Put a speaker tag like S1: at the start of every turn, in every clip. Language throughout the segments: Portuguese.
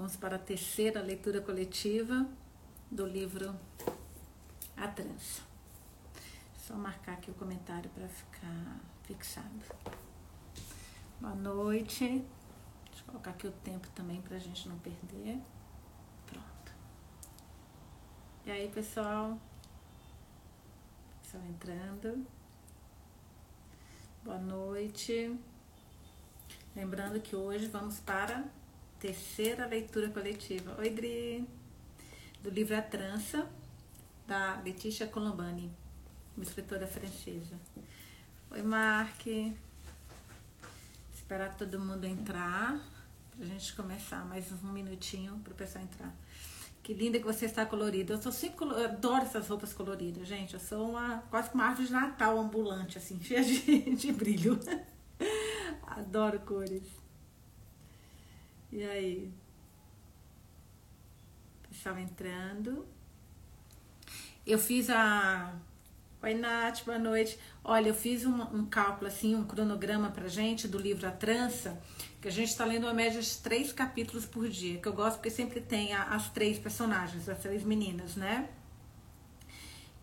S1: Vamos para a terceira leitura coletiva do livro A Trança. Só marcar aqui o comentário para ficar fixado. Boa noite. Deixa eu colocar aqui o tempo também para a gente não perder. Pronto. E aí, pessoal? Pessoal entrando. Boa noite. Lembrando que hoje vamos para terceira leitura coletiva. Oi, Dri! Do livro A Trança, da Letícia Colombani, uma escritora francesa. Oi, Mark! Esperar todo mundo entrar, pra gente começar. Mais um minutinho para o pessoal entrar. Que linda que você está colorida. Eu sou sempre eu adoro essas roupas coloridas, gente. Eu sou uma quase uma árvore de Natal ambulante, assim, cheia de, de brilho. Adoro cores. E aí? Pessoal entrando. Eu fiz a. Oi, Nath, boa noite. Olha, eu fiz um, um cálculo, assim, um cronograma pra gente do livro A Trança, que a gente tá lendo uma média de três capítulos por dia, que eu gosto porque sempre tem a, as três personagens, as três meninas, né?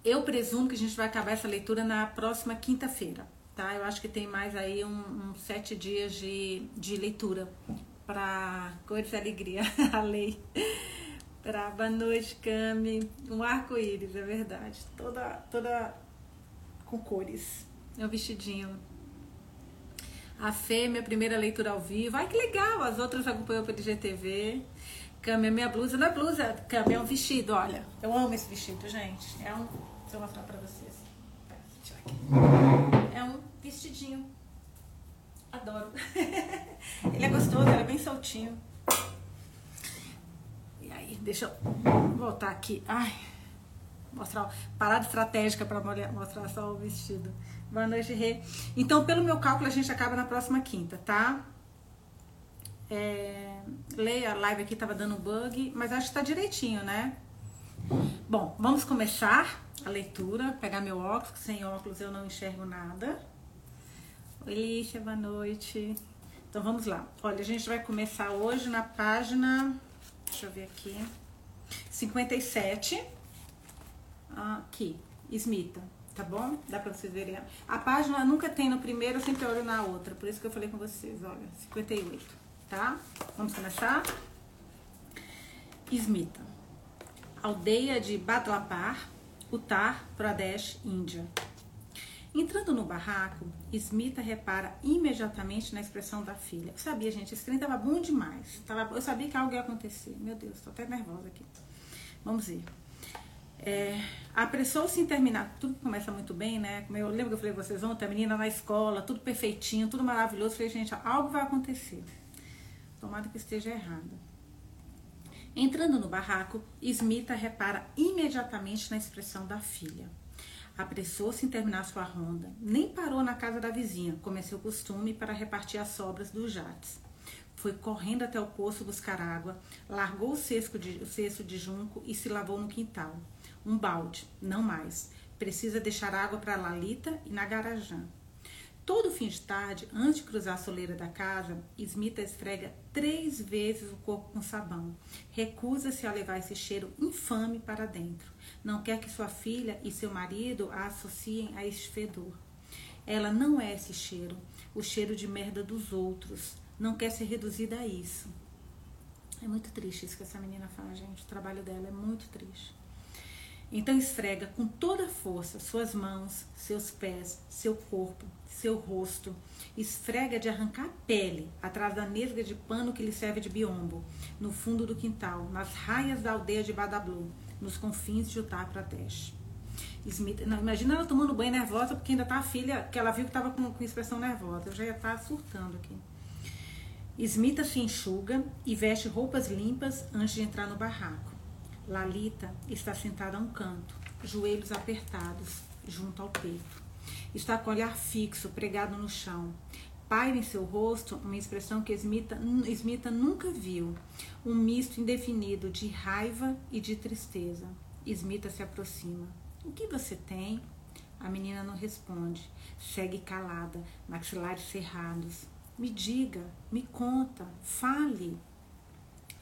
S1: Eu presumo que a gente vai acabar essa leitura na próxima quinta-feira, tá? Eu acho que tem mais aí uns um, sete dias de, de leitura para Cores e Alegria, a lei. Para Boa Noite, Cami. Um arco-íris, é verdade. Toda, toda com cores. É um vestidinho. A Fê, minha primeira leitura ao vivo. Ai, que legal! As outras acompanhou pelo IGTV. Cami, a minha blusa. Não é blusa, Cami, é um vestido, olha. Eu amo esse vestido, gente. É um. Deixa eu mostrar pra vocês. É um vestidinho Adoro. ele é gostoso, ele é bem soltinho. E aí, deixa eu voltar aqui. Ai, mostrar parada estratégica para mostrar só o vestido. Boa noite, Rê. Então, pelo meu cálculo, a gente acaba na próxima quinta, tá? É, leia, a live aqui tava dando bug, mas acho que tá direitinho, né? Bom, vamos começar a leitura. Pegar meu óculos, sem óculos eu não enxergo nada. Oi, Lícia, boa noite. Então vamos lá. Olha, a gente vai começar hoje na página. Deixa eu ver aqui. 57. Aqui, Smita, tá bom? Dá pra vocês verem. A página nunca tem no primeiro, eu sempre olho na outra. Por isso que eu falei com vocês, olha, 58, tá? Vamos começar? Smita. Aldeia de Badlapar, Uttar Pradesh, Índia. Entrando no barraco, Smita repara imediatamente na expressão da filha. Eu sabia, gente, esse trem tava bom demais. Tava, eu sabia que algo ia acontecer. Meu Deus, tô até nervosa aqui. Vamos ver. É, Apressou-se em terminar. Tudo começa muito bem, né? Eu lembro que eu falei pra vocês ontem, a menina na escola, tudo perfeitinho, tudo maravilhoso. Eu falei, gente, algo vai acontecer. Tomara que esteja errado. Entrando no barraco, Smita repara imediatamente na expressão da filha. Apressou-se em terminar sua ronda. Nem parou na casa da vizinha, como é seu costume, para repartir as sobras dos jates. Foi correndo até o poço buscar água, largou o cesto de, o cesto de junco e se lavou no quintal. Um balde, não mais. Precisa deixar água para Lalita e Nagarajã. Todo fim de tarde, antes de cruzar a soleira da casa, Smita esfrega três vezes o corpo com sabão. Recusa-se a levar esse cheiro infame para dentro. Não quer que sua filha e seu marido a associem a este fedor. Ela não é esse cheiro, o cheiro de merda dos outros. Não quer ser reduzida a isso. É muito triste isso que essa menina fala, gente. O trabalho dela é muito triste. Então esfrega com toda a força suas mãos, seus pés, seu corpo, seu rosto. Esfrega de arrancar a pele atrás da nesga de pano que lhe serve de biombo, no fundo do quintal, nas raias da aldeia de Badablu nos confins de Uttar Pradesh. Smith, não, imagina ela tomando banho nervosa porque ainda tá a filha, que ela viu que estava com, com expressão nervosa. Eu já ia estar tá surtando aqui. Smita se enxuga e veste roupas limpas antes de entrar no barraco. Lalita está sentada a um canto, joelhos apertados, junto ao peito. Está com o olhar fixo, pregado no chão. Paira em seu rosto uma expressão que Smita, Smita nunca viu, um misto indefinido de raiva e de tristeza. Smita se aproxima. O que você tem? A menina não responde. Segue calada, maxilares cerrados. Me diga, me conta, fale.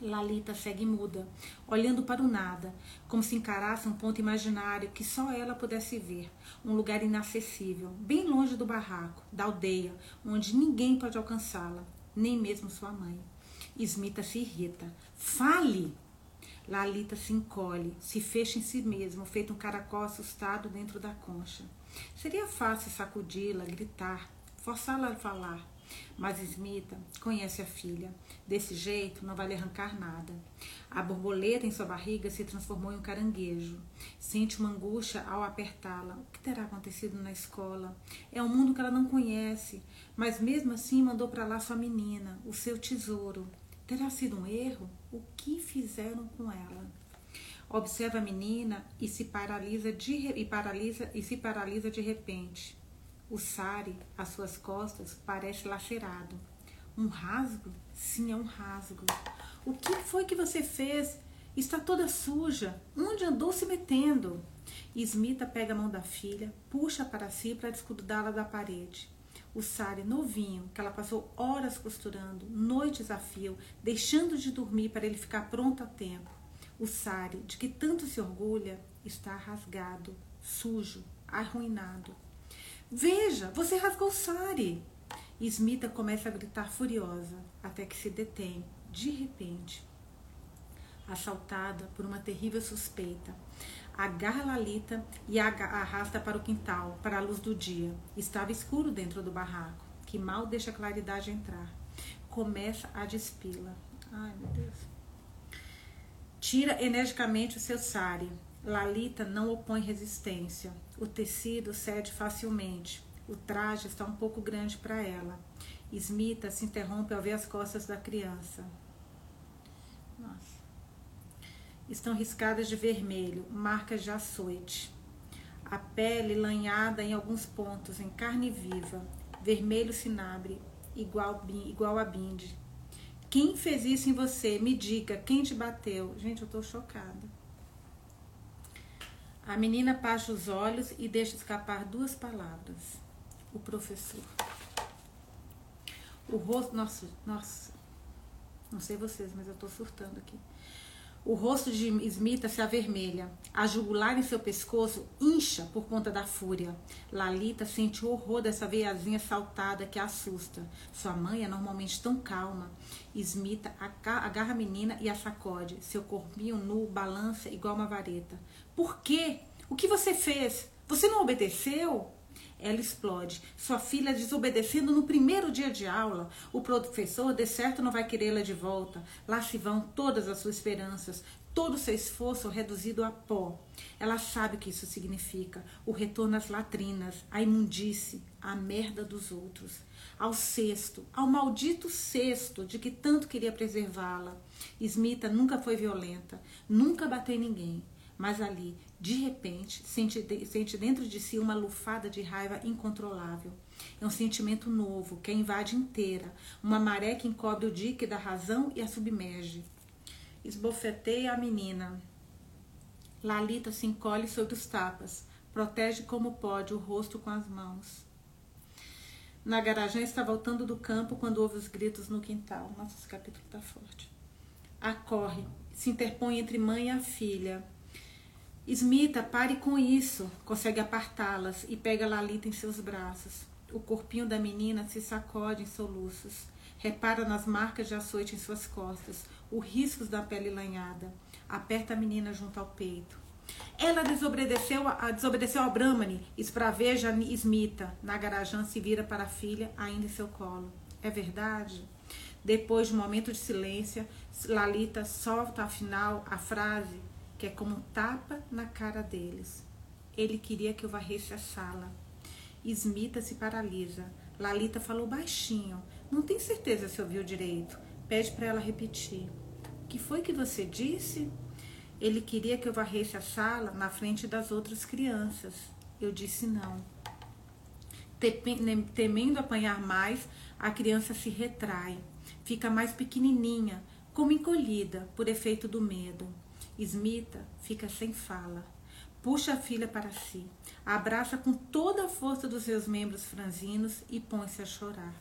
S1: Lalita segue muda, olhando para o nada, como se encarasse um ponto imaginário que só ela pudesse ver, um lugar inacessível, bem longe do barraco, da aldeia, onde ninguém pode alcançá-la, nem mesmo sua mãe. Smita se irrita. Fale! Lalita se encolhe, se fecha em si mesmo, feito um caracol assustado dentro da concha. Seria fácil sacudi-la, gritar, forçá-la a falar, mas Smita conhece a filha. Desse jeito, não vai lhe arrancar nada. A borboleta em sua barriga se transformou em um caranguejo. Sente uma angústia ao apertá-la. O que terá acontecido na escola? É um mundo que ela não conhece, mas mesmo assim mandou para lá sua menina, o seu tesouro. Terá sido um erro? O que fizeram com ela? Observa a menina e se paralisa de, e paralisa, e se paralisa de repente. O sari, às suas costas, parece lacerado. Um rasgo? Sim, é um rasgo. O que foi que você fez? Está toda suja. Onde andou se metendo? Smita pega a mão da filha, puxa para si para desgrudá-la da parede. O sari novinho, que ela passou horas costurando, noites a fio, deixando de dormir para ele ficar pronto a tempo. O sari, de que tanto se orgulha, está rasgado, sujo, arruinado. Veja, você rasgou sari. Smita começa a gritar furiosa, até que se detém, de repente, assaltada por uma terrível suspeita. Agarra Lalita e a arrasta para o quintal, para a luz do dia. Estava escuro dentro do barraco, que mal deixa a claridade entrar. Começa a despila. Ai, meu Deus. Tira energicamente o seu sari. Lalita não opõe resistência. O tecido cede facilmente. O traje está um pouco grande para ela. Smita se interrompe ao ver as costas da criança. Nossa. Estão riscadas de vermelho, marcas de açoite. A pele lanhada em alguns pontos, em carne viva, vermelho cinabre, igual, igual a binde. Quem fez isso em você? Me diga, quem te bateu? Gente, eu tô chocada. A menina passa os olhos e deixa escapar duas palavras. O professor. O rosto. Nossa, nossa. Não sei vocês, mas eu tô surtando aqui. O rosto de Smita se avermelha. A jugular em seu pescoço incha por conta da fúria. Lalita sente o horror dessa veiazinha saltada que a assusta. Sua mãe é normalmente tão calma. Smita agarra a menina e a sacode. Seu corpinho nu balança igual uma vareta. Por quê? O que você fez? Você não obedeceu? Ela explode. Sua filha desobedecendo no primeiro dia de aula. O professor, de certo, não vai querê-la de volta. Lá se vão todas as suas esperanças, todo o seu esforço reduzido a pó. Ela sabe o que isso significa: o retorno às latrinas, à imundície, à merda dos outros, ao cesto, ao maldito cesto de que tanto queria preservá-la. Smita nunca foi violenta, nunca bateu em ninguém, mas ali, de repente, sente, sente dentro de si uma lufada de raiva incontrolável. É um sentimento novo que a invade inteira, uma maré que encobre o dique da razão e a submerge. Esbofeteia a menina. Lalita se encolhe sobre os tapas, protege como pode o rosto com as mãos. Na garagem está voltando do campo quando ouve os gritos no quintal. Nossa, esse capítulo está forte. Acorre, se interpõe entre mãe e a filha Smita, pare com isso. Consegue apartá-las e pega Lalita em seus braços. O corpinho da menina se sacode em soluços. Repara nas marcas de açoite em suas costas, os riscos da pele lanhada. Aperta a menina junto ao peito. Ela desobedeceu a, desobedeceu ao Brahmani, espraveja Smita. garagem se vira para a filha, ainda em seu colo. É verdade? Depois de um momento de silêncio, Lalita solta afinal a frase que é como tapa na cara deles. Ele queria que eu varresse a sala. Smita se paralisa. Lalita falou baixinho. Não tem certeza se ouviu direito. Pede para ela repetir. O que foi que você disse? Ele queria que eu varresse a sala na frente das outras crianças. Eu disse não. Temendo apanhar mais, a criança se retrai. Fica mais pequenininha, como encolhida por efeito do medo. Smita fica sem fala. Puxa a filha para si, abraça com toda a força dos seus membros franzinos e põe-se a chorar.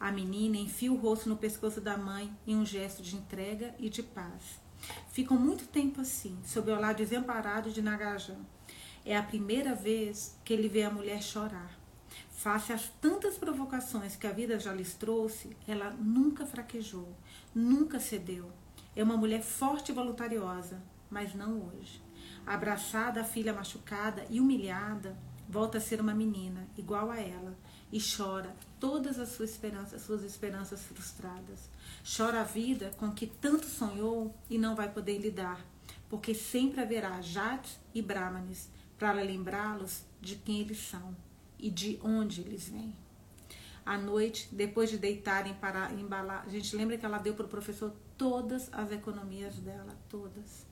S1: A menina enfia o rosto no pescoço da mãe em um gesto de entrega e de paz. Ficam muito tempo assim, sob o olhar desamparado de Nagajan. É a primeira vez que ele vê a mulher chorar. Face às tantas provocações que a vida já lhes trouxe, ela nunca fraquejou, nunca cedeu. É uma mulher forte e voluntariosa, mas não hoje. Abraçada à filha machucada e humilhada, volta a ser uma menina, igual a ela, e chora todas as suas esperanças, suas esperanças frustradas. Chora a vida com que tanto sonhou e não vai poder lidar, porque sempre haverá jates e brahmanes para lembrá-los de quem eles são e de onde eles vêm. À noite, depois de deitarem para embalar, a gente lembra que ela deu para o professor todas as economias dela, todas.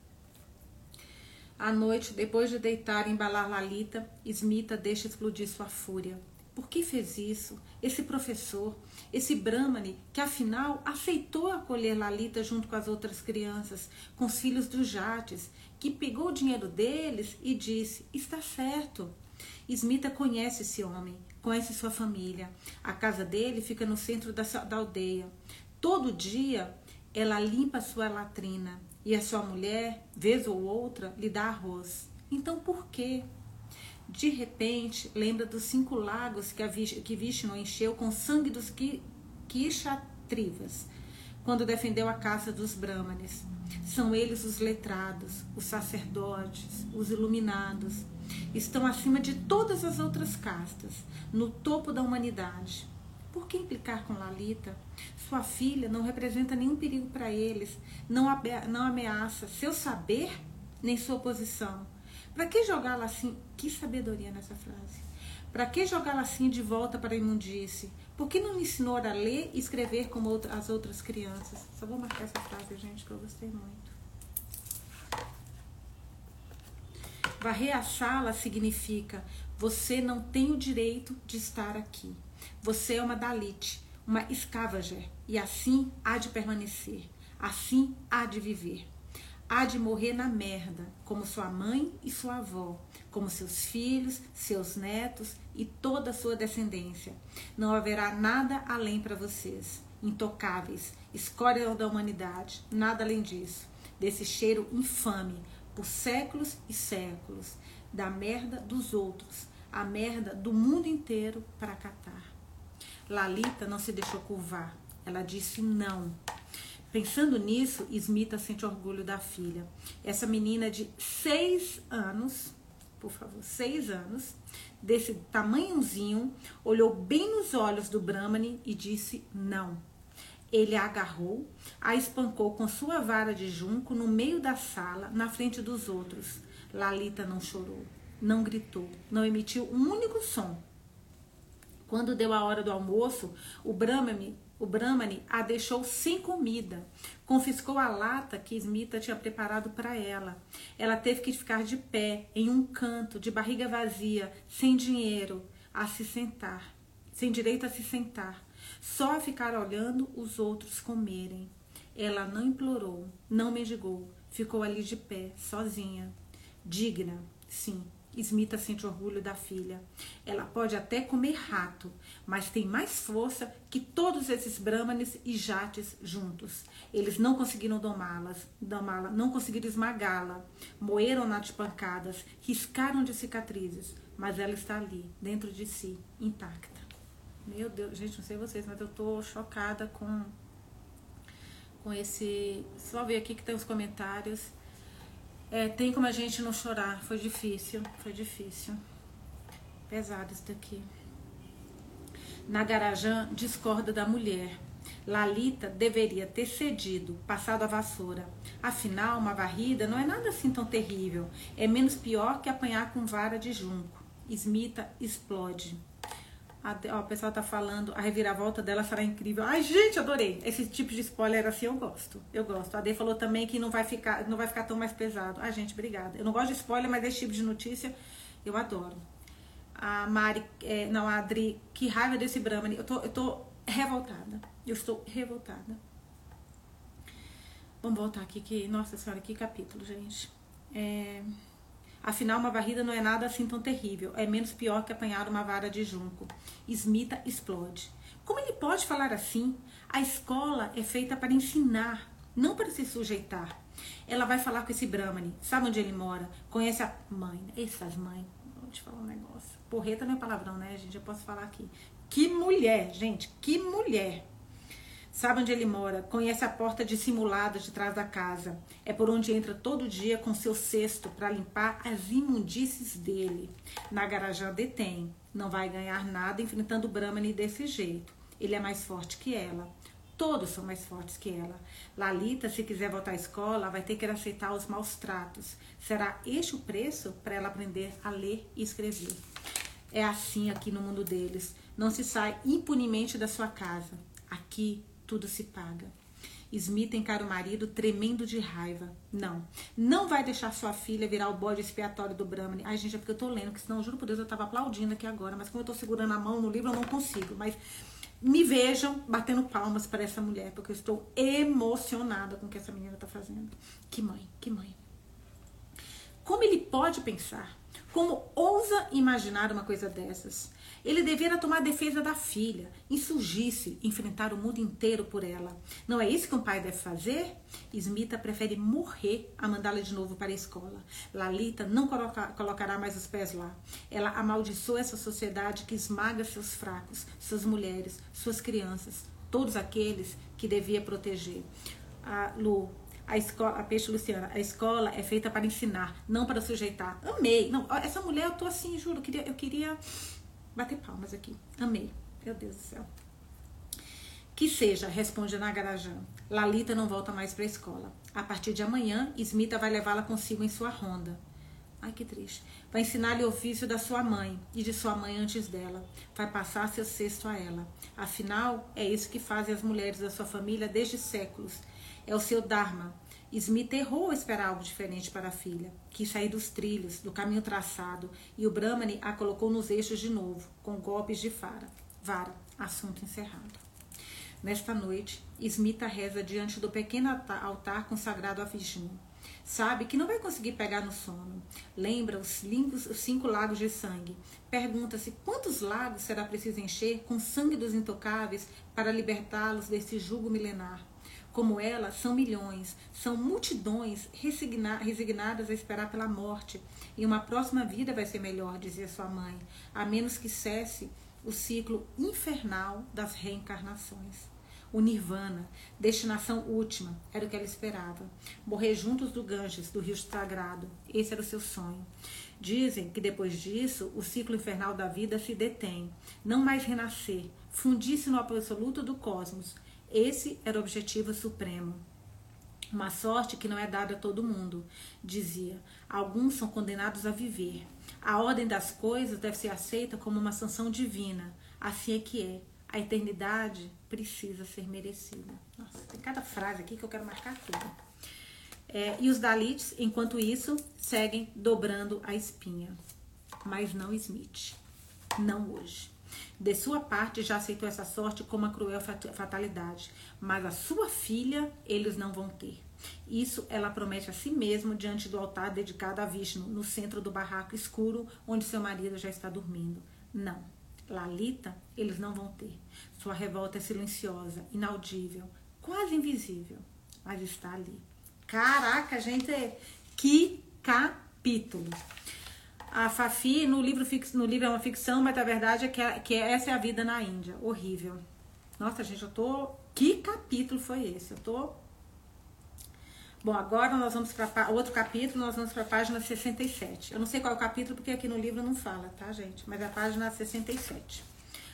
S1: À noite, depois de deitar e embalar Lalita, Smita deixa explodir sua fúria. Por que fez isso? Esse professor, esse Brahmani, que afinal aceitou acolher Lalita junto com as outras crianças, com os filhos dos jates, que pegou o dinheiro deles e disse: Está certo. Smita conhece esse homem, conhece sua família. A casa dele fica no centro da, da aldeia. Todo dia ela limpa sua latrina e a sua mulher, vez ou outra, lhe dá arroz. Então por quê? De repente, lembra dos cinco lagos que, a que Vishnu encheu com sangue dos Kishatrivas, quando defendeu a caça dos Brahmanes. São eles os letrados, os sacerdotes, os iluminados. Estão acima de todas as outras castas, no topo da humanidade. Por que implicar com Lalita? Sua filha não representa nenhum perigo para eles, não, não ameaça seu saber nem sua posição. Para que jogá-la assim? Que sabedoria nessa frase. Para que jogá-la assim de volta para a imundície? Por que não me ensinou a ler e escrever como as outras crianças? Só vou marcar essa frase, gente, que eu gostei muito. Varrer a sala significa você não tem o direito de estar aqui. Você é uma Dalit, uma escavager, e assim há de permanecer, assim há de viver há de morrer na merda, como sua mãe e sua avó, como seus filhos, seus netos e toda a sua descendência. Não haverá nada além para vocês, intocáveis, escória da humanidade, nada além disso, desse cheiro infame por séculos e séculos, da merda dos outros, a merda do mundo inteiro para catar. Lalita não se deixou curvar, ela disse não Pensando nisso, Smita sente orgulho da filha. Essa menina de seis anos, por favor, seis anos, desse tamanhozinho, olhou bem nos olhos do Brahmani e disse não. Ele a agarrou, a espancou com sua vara de junco no meio da sala, na frente dos outros. Lalita não chorou, não gritou, não emitiu um único som. Quando deu a hora do almoço, o Brahmani o Brahmani a deixou sem comida. Confiscou a lata que Smita tinha preparado para ela. Ela teve que ficar de pé, em um canto, de barriga vazia, sem dinheiro, a se sentar, sem direito a se sentar, só a ficar olhando os outros comerem. Ela não implorou, não mendigou, ficou ali de pé, sozinha, digna, sim, Smita sente orgulho da filha. Ela pode até comer rato, mas tem mais força que todos esses brahmanes e jates juntos. Eles não conseguiram domá-las, domá-la, não conseguiram esmagá-la, moeram-na de pancadas, riscaram de cicatrizes, mas ela está ali, dentro de si, intacta. Meu Deus, gente, não sei vocês, mas eu tô chocada com com esse. Só ver aqui que tem os comentários. É, tem como a gente não chorar. Foi difícil, foi difícil. Pesado isso daqui. Nagarajan discorda da mulher. Lalita deveria ter cedido, passado a vassoura. Afinal, uma varrida não é nada assim tão terrível. É menos pior que apanhar com vara de junco. Smita explode. A, ó, o pessoal tá falando, a reviravolta dela será incrível. Ai, gente, adorei. Esse tipo de spoiler assim eu gosto. Eu gosto. A Dê falou também que não vai ficar, não vai ficar tão mais pesado. Ai, gente, obrigada. Eu não gosto de spoiler, mas esse tipo de notícia eu adoro. A Mari, é, não, a Adri, que raiva desse Brahmani. Eu tô, eu tô revoltada. Eu estou revoltada. Vamos voltar aqui, que, nossa senhora, que capítulo, gente. É... Afinal, uma varrida não é nada assim tão terrível. É menos pior que apanhar uma vara de junco. Smita explode. Como ele pode falar assim? A escola é feita para ensinar, não para se sujeitar. Ela vai falar com esse Brahmani, sabe onde ele mora? Conhece a mãe, essas mães. Vou te falar um negócio. Porreta não é palavrão, né, gente? Eu posso falar aqui. Que mulher, gente, que mulher. Sabe onde ele mora? Conhece a porta dissimulada de trás da casa. É por onde entra todo dia com seu cesto para limpar as imundícies dele. Na garagem detém. Não vai ganhar nada enfrentando o Brahmani desse jeito. Ele é mais forte que ela. Todos são mais fortes que ela. Lalita, se quiser voltar à escola, vai ter que aceitar os maus tratos. Será este o preço para ela aprender a ler e escrever? É assim aqui no mundo deles. Não se sai impunemente da sua casa. Aqui tudo se paga. Smith encara o marido tremendo de raiva. Não, não vai deixar sua filha virar o bode expiatório do Brahmani. Ai, gente, é porque eu tô lendo, que senão, juro por Deus, eu tava aplaudindo aqui agora, mas como eu tô segurando a mão no livro, eu não consigo. Mas me vejam batendo palmas para essa mulher, porque eu estou emocionada com o que essa menina tá fazendo. Que mãe, que mãe. Como ele pode pensar? Como ousa imaginar uma coisa dessas? Ele deveria tomar defesa da filha, insurgir-se, enfrentar o mundo inteiro por ela. Não é isso que um pai deve fazer? Smita prefere morrer a mandá-la de novo para a escola. Lalita não coloca, colocará mais os pés lá. Ela amaldiçoa essa sociedade que esmaga seus fracos, suas mulheres, suas crianças, todos aqueles que devia proteger. A Lu, a escola, a Peixe Luciana, a escola é feita para ensinar, não para sujeitar. Amei. Não, essa mulher, eu tô assim, juro, eu queria, eu queria Bater palmas aqui. Amei. Meu Deus do céu. Que seja, responde Nagarajã. Lalita não volta mais para a escola. A partir de amanhã, Smita vai levá-la consigo em sua ronda. Ai, que triste. Vai ensinar-lhe o ofício da sua mãe e de sua mãe antes dela. Vai passar seu cesto a ela. Afinal, é isso que fazem as mulheres da sua família desde séculos. É o seu Dharma, Smith errou esperar algo diferente para a filha. Quis sair dos trilhos, do caminho traçado, e o Brahmani a colocou nos eixos de novo, com golpes de vara. Vara, assunto encerrado. Nesta noite, Smita reza diante do pequeno altar consagrado a Vishnu. Sabe que não vai conseguir pegar no sono. Lembra os, os cinco lagos de sangue. Pergunta-se quantos lagos será preciso encher com sangue dos intocáveis para libertá-los desse jugo milenar como ela, são milhões, são multidões resigna resignadas a esperar pela morte. E uma próxima vida vai ser melhor, dizia sua mãe, a menos que cesse o ciclo infernal das reencarnações. O Nirvana, destinação última, era o que ela esperava. Morrer juntos do Ganges, do rio sagrado. Esse era o seu sonho. Dizem que depois disso, o ciclo infernal da vida se detém. Não mais renascer, fundir-se no absoluto do cosmos esse era o objetivo supremo. Uma sorte que não é dada a todo mundo, dizia. Alguns são condenados a viver. A ordem das coisas deve ser aceita como uma sanção divina. Assim é que é. A eternidade precisa ser merecida. Nossa, tem cada frase aqui que eu quero marcar tudo. É, e os Dalits, enquanto isso, seguem dobrando a espinha. Mas não Smith. Não hoje. De sua parte, já aceitou essa sorte como uma cruel fatalidade, mas a sua filha eles não vão ter. Isso ela promete a si mesma diante do altar dedicado a Vishnu, no centro do barraco escuro onde seu marido já está dormindo. Não, Lalita eles não vão ter. Sua revolta é silenciosa, inaudível, quase invisível, mas está ali. Caraca, gente, que capítulo! A Fafi, no livro, no livro é uma ficção, mas a verdade é que, é que essa é a vida na Índia. Horrível. Nossa, gente, eu tô. Que capítulo foi esse? Eu tô. Bom, agora nós vamos para outro capítulo, nós vamos para a página 67. Eu não sei qual é o capítulo, porque aqui no livro não fala, tá, gente? Mas é a página 67.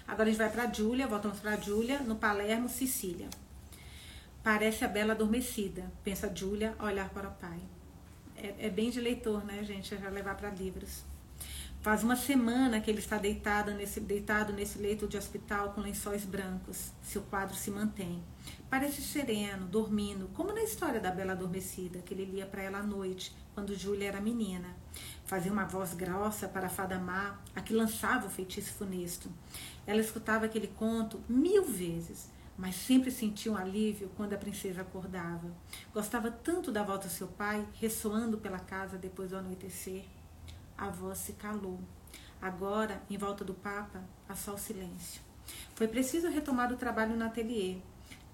S1: Agora a gente vai para Júlia, voltamos para Júlia, no Palermo, Sicília. Parece a bela adormecida, pensa Júlia a olhar para o pai é, é bem de leitor, né, gente? É já levar para livros. Faz uma semana que ele está deitado nesse, deitado nesse leito de hospital com lençóis brancos. Seu quadro se mantém. Parece sereno, dormindo, como na história da Bela Adormecida, que ele lia para ela à noite, quando Júlia era menina. Fazia uma voz grossa para a fada má, a que lançava o feitiço funesto. Ela escutava aquele conto mil vezes mas sempre sentia um alívio quando a princesa acordava. Gostava tanto da volta do seu pai, ressoando pela casa depois do anoitecer. A voz se calou. Agora, em volta do Papa, há só o silêncio. Foi preciso retomar o trabalho no ateliê.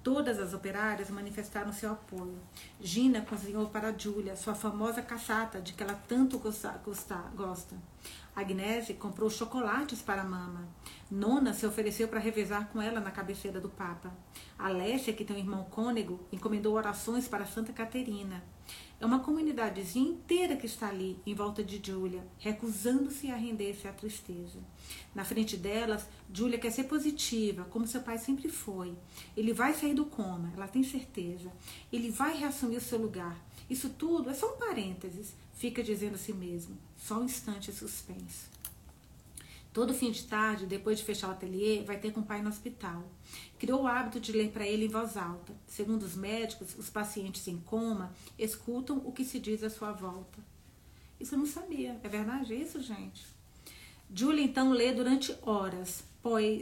S1: Todas as operárias manifestaram seu apoio. Gina cozinhou para Julia sua famosa caçata de que ela tanto gosta. gosta. Agnese comprou chocolates para a mama. Nona se ofereceu para revezar com ela na cabeceira do Papa. Alessia, que tem um irmão cônego, encomendou orações para Santa Caterina. É uma comunidadezinha inteira que está ali, em volta de Julia, recusando-se a render-se à tristeza. Na frente delas, Julia quer ser positiva, como seu pai sempre foi. Ele vai sair do coma, ela tem certeza. Ele vai reassumir o seu lugar. Isso tudo é só um parênteses, fica dizendo a si mesmo. Só um instante de suspense. Todo fim de tarde, depois de fechar o ateliê, vai ter com o pai no hospital. Criou o hábito de ler para ele em voz alta. Segundo os médicos, os pacientes em coma escutam o que se diz à sua volta. Isso eu não sabia. É verdade isso, gente? Julia então lê durante horas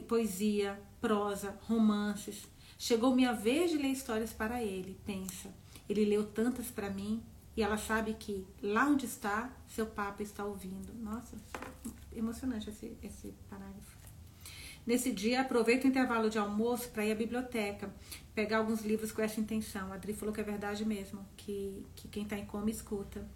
S1: poesia, prosa, romances. Chegou minha vez de ler histórias para ele, pensa. Ele leu tantas para mim e ela sabe que lá onde está, seu papa está ouvindo. Nossa, emocionante esse, esse parágrafo. Nesse dia, aproveito o intervalo de almoço para ir à biblioteca, pegar alguns livros com essa intenção. A Adri falou que é verdade mesmo, que, que quem está em coma escuta.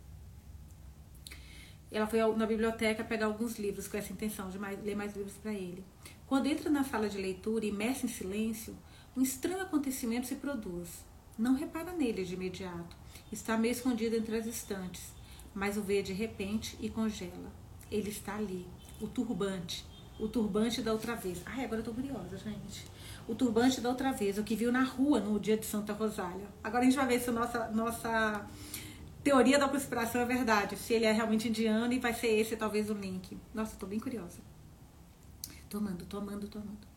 S1: Ela foi na biblioteca pegar alguns livros com essa intenção de mais, ler mais livros para ele. Quando entra na sala de leitura, imersa em silêncio, um estranho acontecimento se produz. Não repara nele de imediato. Está meio escondido entre as estantes, mas o vê de repente e congela. Ele está ali, o turbante, o turbante da outra vez. Ai, agora eu tô curiosa, gente. O turbante da outra vez, o que viu na rua no dia de Santa Rosália. Agora a gente vai ver se a nossa, nossa teoria da conspiração é verdade, se ele é realmente indiano e vai ser esse talvez o link. Nossa, tô bem curiosa. Tomando, tomando, tomando.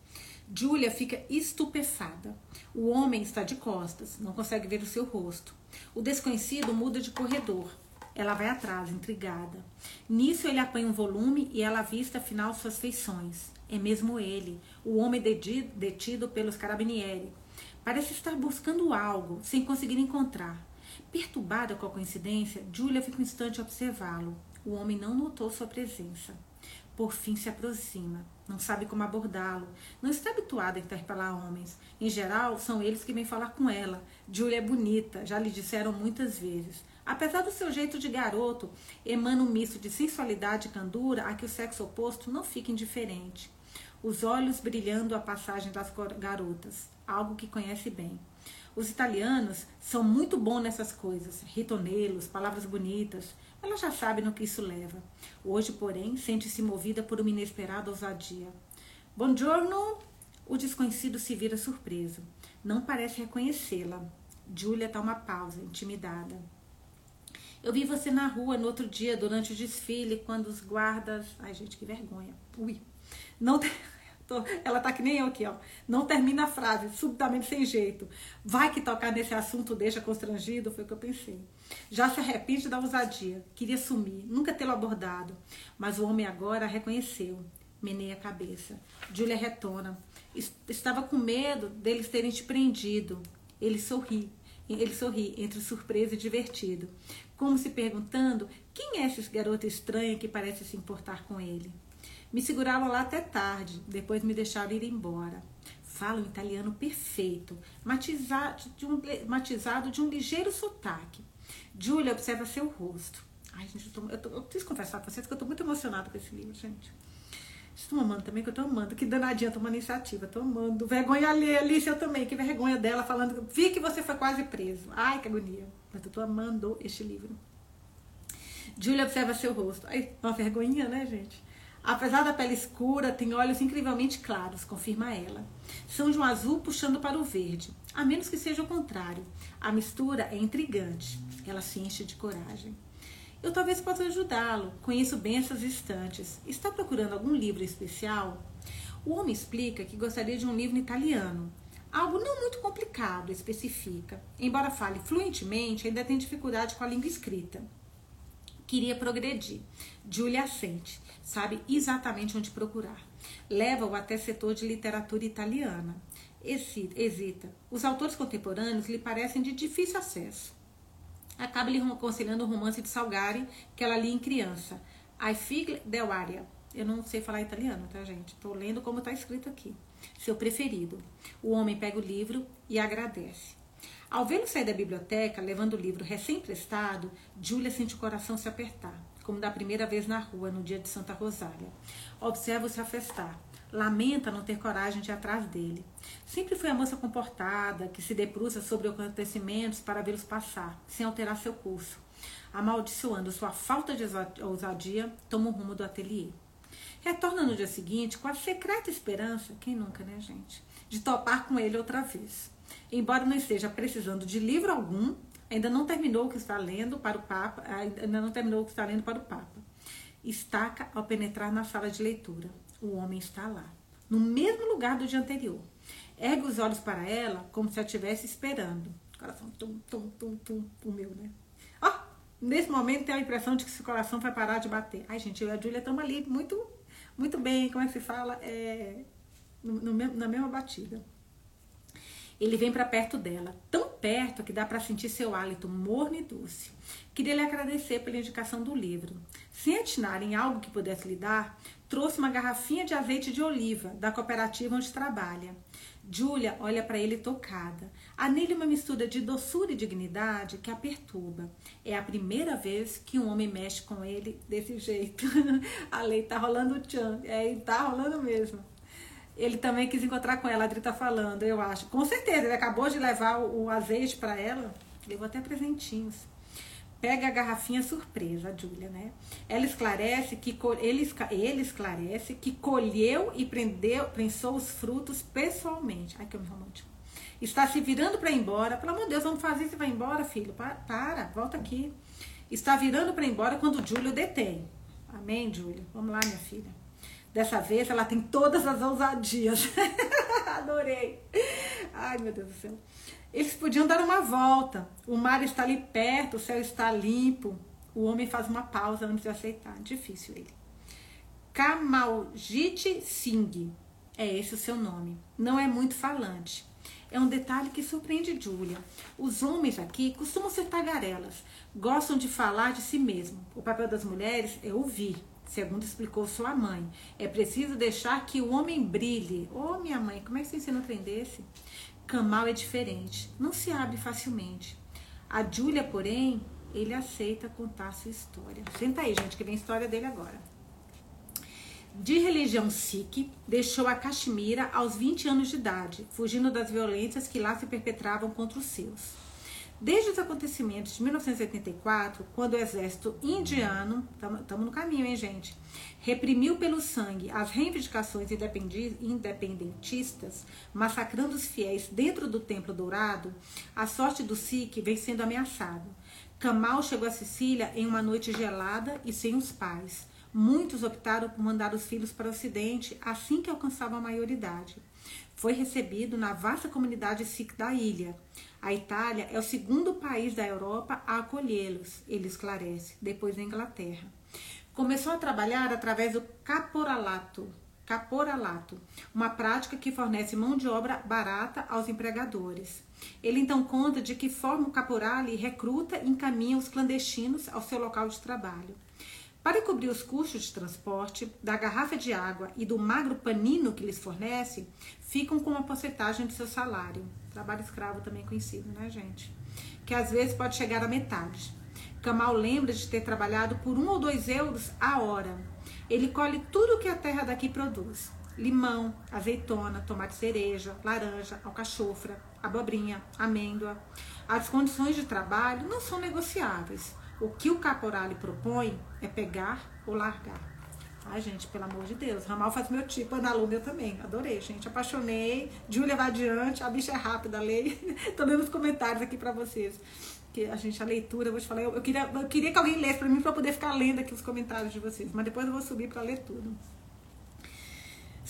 S1: Julia fica estupefada. O homem está de costas, não consegue ver o seu rosto. O desconhecido muda de corredor. Ela vai atrás, intrigada. Nisso ele apanha um volume e ela avista afinal suas feições. É mesmo ele, o homem detido pelos carabinieri. Parece estar buscando algo, sem conseguir encontrar. Perturbada com a coincidência, Julia fica um instante a observá-lo. O homem não notou sua presença. Por fim se aproxima. Não sabe como abordá-lo. Não está habituada a interpelar homens. Em geral, são eles que vêm falar com ela. Julia é bonita, já lhe disseram muitas vezes. Apesar do seu jeito de garoto, emana um misto de sensualidade e candura a que o sexo oposto não fica indiferente. Os olhos brilhando a passagem das garotas, algo que conhece bem. Os italianos são muito bons nessas coisas, ritonelos, palavras bonitas. Ela já sabe no que isso leva. Hoje, porém, sente-se movida por uma inesperada ousadia. Buongiorno! O desconhecido se vira surpreso. Não parece reconhecê-la. Julia dá uma pausa, intimidada. Eu vi você na rua no outro dia, durante o desfile, quando os guardas. Ai, gente, que vergonha. Ui. Não. Ela tá que nem eu aqui, ó. Não termina a frase, subitamente sem jeito. Vai que tocar nesse assunto deixa constrangido, foi o que eu pensei. Já se arrepende da ousadia. Queria sumir, nunca tê-lo abordado. Mas o homem agora a reconheceu. Menei a cabeça. Julia retona. Estava com medo deles terem te prendido. Ele sorri. Ele sorri entre surpresa e divertido como se perguntando quem é esse garoto estranho que parece se importar com ele. Me seguraram lá até tarde, depois me deixaram ir embora. Falo italiano perfeito, matizado de um, matizado de um ligeiro sotaque. Julia observa seu rosto. Ai, gente, eu, tô, eu, tô, eu preciso confessar pra vocês que eu tô muito emocionada com esse livro, gente. Estou amando também, que eu tô amando. Que danadinha tomando iniciativa. Tô amando. Vergonha alheia, Alice, eu também. Que vergonha dela falando. Vi que você foi quase preso. Ai, que agonia. Mas eu tô amando este livro. Julia observa seu rosto. Ai, uma vergonhinha, né, gente? Apesar da pele escura, tem olhos incrivelmente claros, confirma ela. São de um azul puxando para o verde, a menos que seja o contrário. A mistura é intrigante. Ela se enche de coragem. Eu talvez possa ajudá-lo. Conheço bem essas estantes. Está procurando algum livro especial? O homem explica que gostaria de um livro italiano. Algo não muito complicado, especifica. Embora fale fluentemente, ainda tem dificuldade com a língua escrita. Queria progredir. Julia assente. Sabe exatamente onde procurar. Leva-o até setor de literatura italiana. Hesita. Os autores contemporâneos lhe parecem de difícil acesso acaba lhe aconselhando o romance de Salgari, que ela lia em criança. I figle del aria. Eu não sei falar italiano, tá, gente? Tô lendo como tá escrito aqui. seu preferido. O homem pega o livro e agradece. Ao vê-lo sair da biblioteca, levando o livro recém-prestado, Júlia sente o coração se apertar, como da primeira vez na rua, no dia de Santa Rosália. Observa-o se afastar. Lamenta não ter coragem de ir atrás dele. Sempre foi a moça comportada, que se debruça sobre acontecimentos para vê-los passar, sem alterar seu curso. Amaldiçoando sua falta de ousadia, toma o rumo do ateliê. Retorna no dia seguinte com a secreta esperança, quem nunca, né, gente, de topar com ele outra vez. Embora não esteja precisando de livro algum, ainda não terminou o que está lendo para o Papa, ainda não terminou o que está lendo para o Papa. Estaca ao penetrar na sala de leitura. O homem está lá, no mesmo lugar do dia anterior. Ergue os olhos para ela como se a estivesse esperando. Coração tum, tum, tum, tum, o meu, né? Ó, oh, nesse momento tem a impressão de que seu coração vai parar de bater. Ai, gente, eu e a Júlia estamos ali muito, muito bem, como é que se fala? É, no, no, na mesma batida. Ele vem para perto dela, tão perto que dá para sentir seu hálito morno e doce. Queria lhe agradecer pela indicação do livro. Sem atinar em algo que pudesse lhe dar, trouxe uma garrafinha de azeite de oliva da cooperativa onde trabalha. Julia olha para ele tocada. Há nele uma mistura de doçura e dignidade que a perturba. É a primeira vez que um homem mexe com ele desse jeito. a lei tá rolando tchan. É, tá rolando mesmo. Ele também quis encontrar com ela, a Adri tá falando, eu acho. Com certeza, ele acabou de levar o, o azeite para ela. Levou até presentinhos. Pega a garrafinha surpresa, a Júlia, né? Ela esclarece que ele, ele esclarece que colheu e prendeu, prensou os frutos pessoalmente. Ai, que homem romântico. Está se virando para ir embora. Pelo amor de Deus, vamos fazer você vai embora, filho. Para, para volta aqui. Está virando para ir embora quando Júlio detém. Amém, Júlio? Vamos lá, minha filha. Dessa vez ela tem todas as ousadias. Adorei. Ai, meu Deus do céu. Eles podiam dar uma volta. O mar está ali perto, o céu está limpo. O homem faz uma pausa antes de aceitar. Difícil ele. Kamaljit Singh. É esse o seu nome. Não é muito falante. É um detalhe que surpreende Julia. Os homens aqui costumam ser tagarelas. Gostam de falar de si mesmo. O papel das mulheres é ouvir segundo explicou sua mãe. É preciso deixar que o homem brilhe. Ô, oh, minha mãe, como é que você ensina um trem desse? Kamal é diferente, não se abre facilmente. A Júlia, porém, ele aceita contar sua história. Senta aí, gente, que vem a história dele agora. De religião Sikh, deixou a Caxemira aos 20 anos de idade, fugindo das violências que lá se perpetravam contra os seus. Desde os acontecimentos de 1984, quando o exército indiano, estamos no caminho, hein, gente, reprimiu pelo sangue as reivindicações independentistas, massacrando os fiéis dentro do Templo Dourado, a sorte do Sikh vem sendo ameaçada. Kamal chegou a Sicília em uma noite gelada e sem os pais. Muitos optaram por mandar os filhos para o Ocidente assim que alcançavam a maioridade. Foi recebido na vasta comunidade Sikh da ilha. A Itália é o segundo país da Europa a acolhê-los, ele esclarece, depois da Inglaterra. Começou a trabalhar através do caporalato, caporalato, uma prática que fornece mão de obra barata aos empregadores. Ele então conta de que forma o caporale recruta e encaminha os clandestinos ao seu local de trabalho. Para cobrir os custos de transporte, da garrafa de água e do magro panino que lhes fornece, ficam com uma porcentagem de seu salário. Trabalho escravo também conhecido, né, gente? Que às vezes pode chegar à metade. Kamal lembra de ter trabalhado por um ou dois euros a hora. Ele colhe tudo o que a terra daqui produz: limão, azeitona, tomate cereja, laranja, alcachofra, abobrinha, amêndoa. As condições de trabalho não são negociáveis. O que o caporal propõe é pegar ou largar. Ai, gente, pelo amor de Deus. Ramal faz meu tipo, Ana Luna eu também. Adorei, gente. Apaixonei. Júlia vai adiante. A bicha é rápida, lei. Tô lendo os comentários aqui pra vocês. Que a gente, a leitura, eu vou te falar, eu, eu, queria, eu queria que alguém lesse pra mim pra eu poder ficar lendo aqui os comentários de vocês. Mas depois eu vou subir pra ler tudo.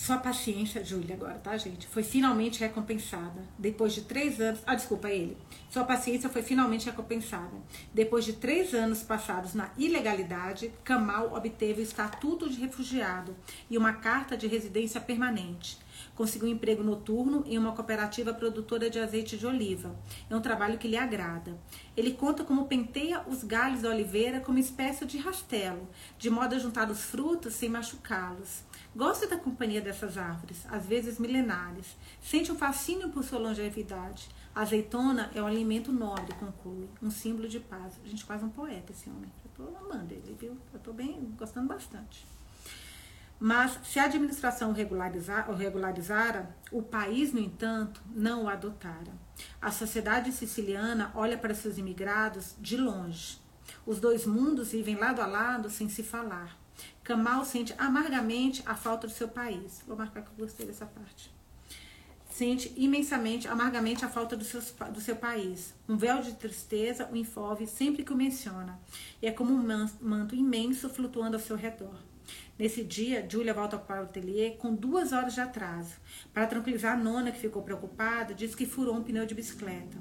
S1: Sua paciência, Júlia, agora, tá, gente? Foi finalmente recompensada. Depois de três anos. Ah, desculpa, ele. Sua paciência foi finalmente recompensada. Depois de três anos passados na ilegalidade, Kamal obteve o estatuto de refugiado e uma carta de residência permanente. Conseguiu um emprego noturno em uma cooperativa produtora de azeite de oliva. É um trabalho que lhe agrada. Ele conta como penteia os galhos da oliveira como espécie de rastelo, de modo a juntar os frutos sem machucá-los. Gosta da companhia dessas árvores, às vezes milenares. Sente um fascínio por sua longevidade. A azeitona é um alimento nobre, conclui, um símbolo de paz. A gente quase um poeta esse homem. Eu tô amando ele, viu? Eu tô bem, gostando bastante. Mas se a administração regularizar, o regularizara, o país, no entanto, não o adotara. A sociedade siciliana olha para seus imigrados de longe. Os dois mundos vivem lado a lado sem se falar. Kamal sente amargamente a falta do seu país. Vou marcar que eu gostei dessa parte. Sente imensamente, amargamente a falta do seu, do seu país. Um véu de tristeza o envolve sempre que o menciona. E é como um manto imenso flutuando ao seu redor. Nesse dia, Julia volta para o ateliê com duas horas de atraso. Para tranquilizar a nona, que ficou preocupada, diz que furou um pneu de bicicleta.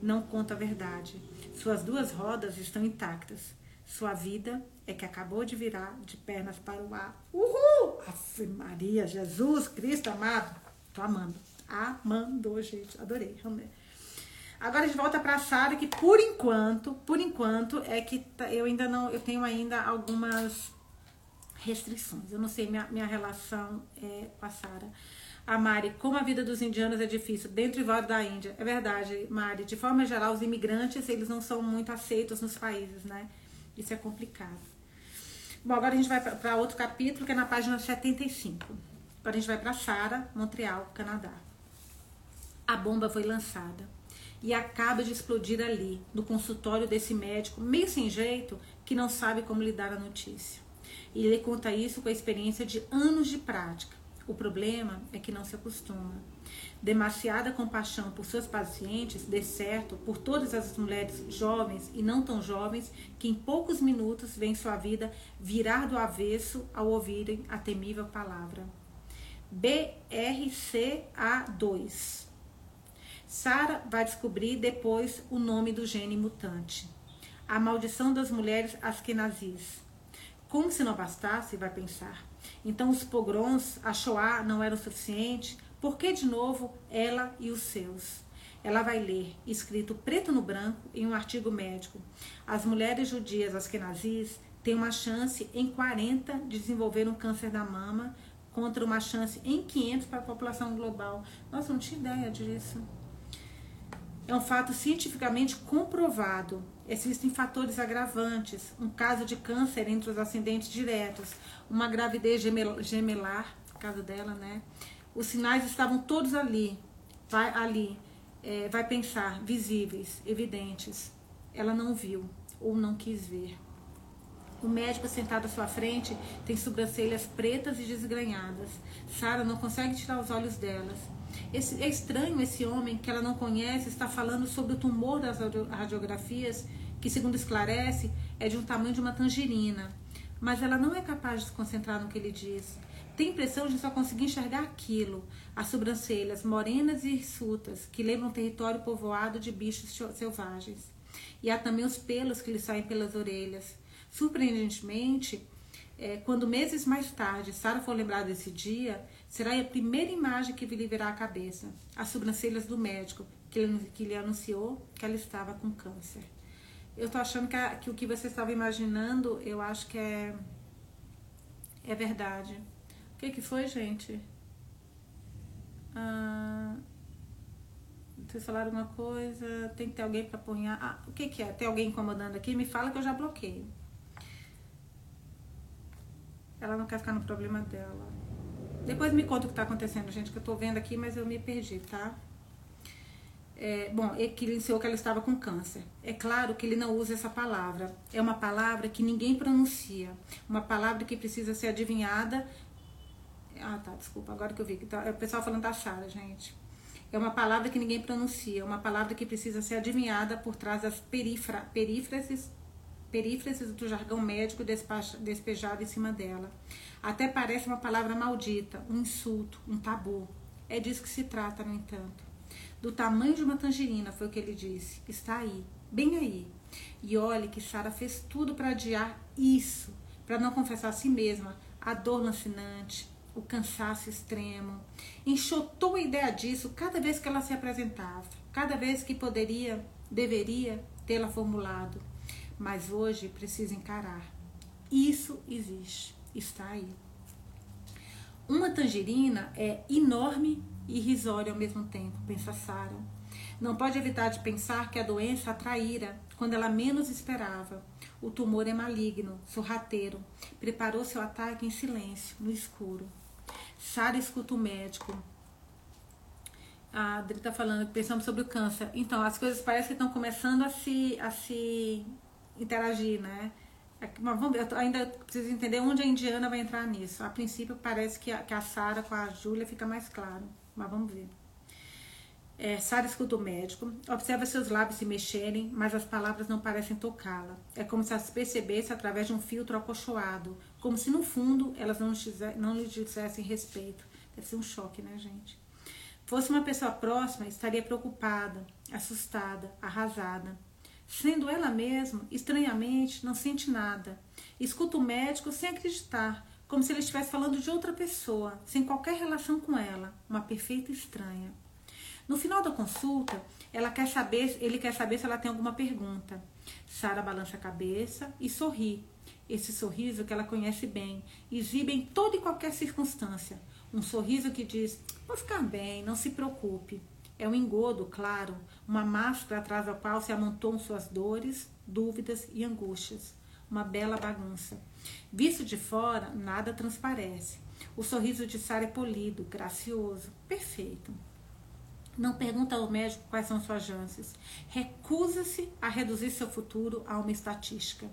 S1: Não conta a verdade. Suas duas rodas estão intactas. Sua vida é que acabou de virar de pernas para o ar. Uhul! Ave Maria, Jesus Cristo amado. Tô amando. Amando, gente. Adorei. Agora a gente volta para a Sara, que por enquanto, por enquanto, é que tá, eu ainda não, eu tenho ainda algumas restrições. Eu não sei minha, minha relação é, com a Sara. A Mari, como a vida dos indianos é difícil, dentro e fora da Índia. É verdade, Mari. De forma geral, os imigrantes, eles não são muito aceitos nos países, né? Isso é complicado. Bom, agora a gente vai para outro capítulo, que é na página 75. Agora a gente vai para Sara, Montreal, Canadá. A bomba foi lançada e acaba de explodir ali, no consultório desse médico, meio sem jeito, que não sabe como lidar a notícia. E ele conta isso com a experiência de anos de prática. O problema é que não se acostuma demasiada compaixão por seus pacientes, de certo, por todas as mulheres jovens e não tão jovens que em poucos minutos veem sua vida virar do avesso ao ouvirem a temível palavra. BRCA2. Sara vai descobrir depois o nome do gene mutante. A maldição das mulheres askenazis. Como se não bastasse, vai pensar. Então os pogroms, a Shoah não eram suficiente por que de novo ela e os seus? Ela vai ler, escrito preto no branco, em um artigo médico: as mulheres judias askenazis têm uma chance em 40 de desenvolver um câncer da mama, contra uma chance em 500 para a população global. Nossa, não tinha ideia disso. É um fato cientificamente comprovado. Existem fatores agravantes, um caso de câncer entre os ascendentes diretos, uma gravidez gemelar, caso dela, né? Os sinais estavam todos ali, vai ali, é, vai pensar, visíveis, evidentes. Ela não viu ou não quis ver. O médico sentado à sua frente tem sobrancelhas pretas e desgranhadas. Sara não consegue tirar os olhos delas. Esse, é estranho esse homem que ela não conhece está falando sobre o tumor das radiografias, que, segundo esclarece, é de um tamanho de uma tangerina. Mas ela não é capaz de se concentrar no que ele diz. Tem a impressão de só conseguir enxergar aquilo, as sobrancelhas morenas e hirsutas, que lembram um território povoado de bichos selvagens. E há também os pelos que lhe saem pelas orelhas. Surpreendentemente, é, quando meses mais tarde Sara for lembrar desse dia, será a primeira imagem que lhe virá à cabeça: as sobrancelhas do médico que, que lhe anunciou que ela estava com câncer. Eu tô achando que, a, que o que você estava imaginando, eu acho que é, é verdade que que foi, gente? Ah, vocês falaram uma coisa, tem que ter alguém para apunhar. Ah, o que que é? Tem alguém incomodando aqui? Me fala que eu já bloqueio. Ela não quer ficar no problema dela. Depois me conta o que tá acontecendo, gente, que eu tô vendo aqui, mas eu me perdi, tá? É, bom, é que iniciou que ela estava com câncer. É claro que ele não usa essa palavra. É uma palavra que ninguém pronuncia. Uma palavra que precisa ser adivinhada ah, tá, desculpa, agora que eu vi que tá, é o pessoal falando da Sara, gente. É uma palavra que ninguém pronuncia, uma palavra que precisa ser adivinhada por trás das perífra, perífrases, perífrases do jargão médico despejado em cima dela. Até parece uma palavra maldita, um insulto, um tabu. É disso que se trata, no entanto. Do tamanho de uma tangerina, foi o que ele disse. Está aí, bem aí. E olhe que Sara fez tudo para adiar isso, para não confessar a si mesma a dor lancinante, o cansaço extremo, enxotou a ideia disso cada vez que ela se apresentava, cada vez que poderia, deveria tê-la formulado. Mas hoje precisa encarar. Isso existe, está aí. Uma tangerina é enorme irrisória ao mesmo tempo, pensa Sara. Não pode evitar de pensar que a doença atraíra quando ela menos esperava. O tumor é maligno, sorrateiro. Preparou seu ataque em silêncio, no escuro. Sara escuta o médico. A Adri está falando, pensamos sobre o câncer. Então, as coisas parecem que estão começando a se, a se interagir, né? É mas vamos ver, eu ainda preciso entender onde a Indiana vai entrar nisso. A princípio, parece que a, que a Sara com a Júlia fica mais claro. Mas vamos ver. É, Sara escuta o médico, observa seus lábios se mexerem, mas as palavras não parecem tocá-la. É como se as percebesse através de um filtro acolchoado, como se no fundo elas não, não lhe dissessem respeito. Deve ser um choque, né, gente? Fosse uma pessoa próxima, estaria preocupada, assustada, arrasada. Sendo ela mesma, estranhamente, não sente nada. Escuta o médico sem acreditar, como se ele estivesse falando de outra pessoa, sem qualquer relação com ela, uma perfeita estranha. No final da consulta, ela quer saber, ele quer saber se ela tem alguma pergunta. Sara balança a cabeça e sorri. Esse sorriso que ela conhece bem, exibe em toda e qualquer circunstância. Um sorriso que diz: Vou ficar bem, não se preocupe. É um engodo, claro, uma máscara atrás da qual se amontoam suas dores, dúvidas e angústias. Uma bela bagunça. Visto de fora, nada transparece. O sorriso de Sara é polido, gracioso, perfeito. Não pergunta ao médico quais são suas chances. Recusa-se a reduzir seu futuro a uma estatística.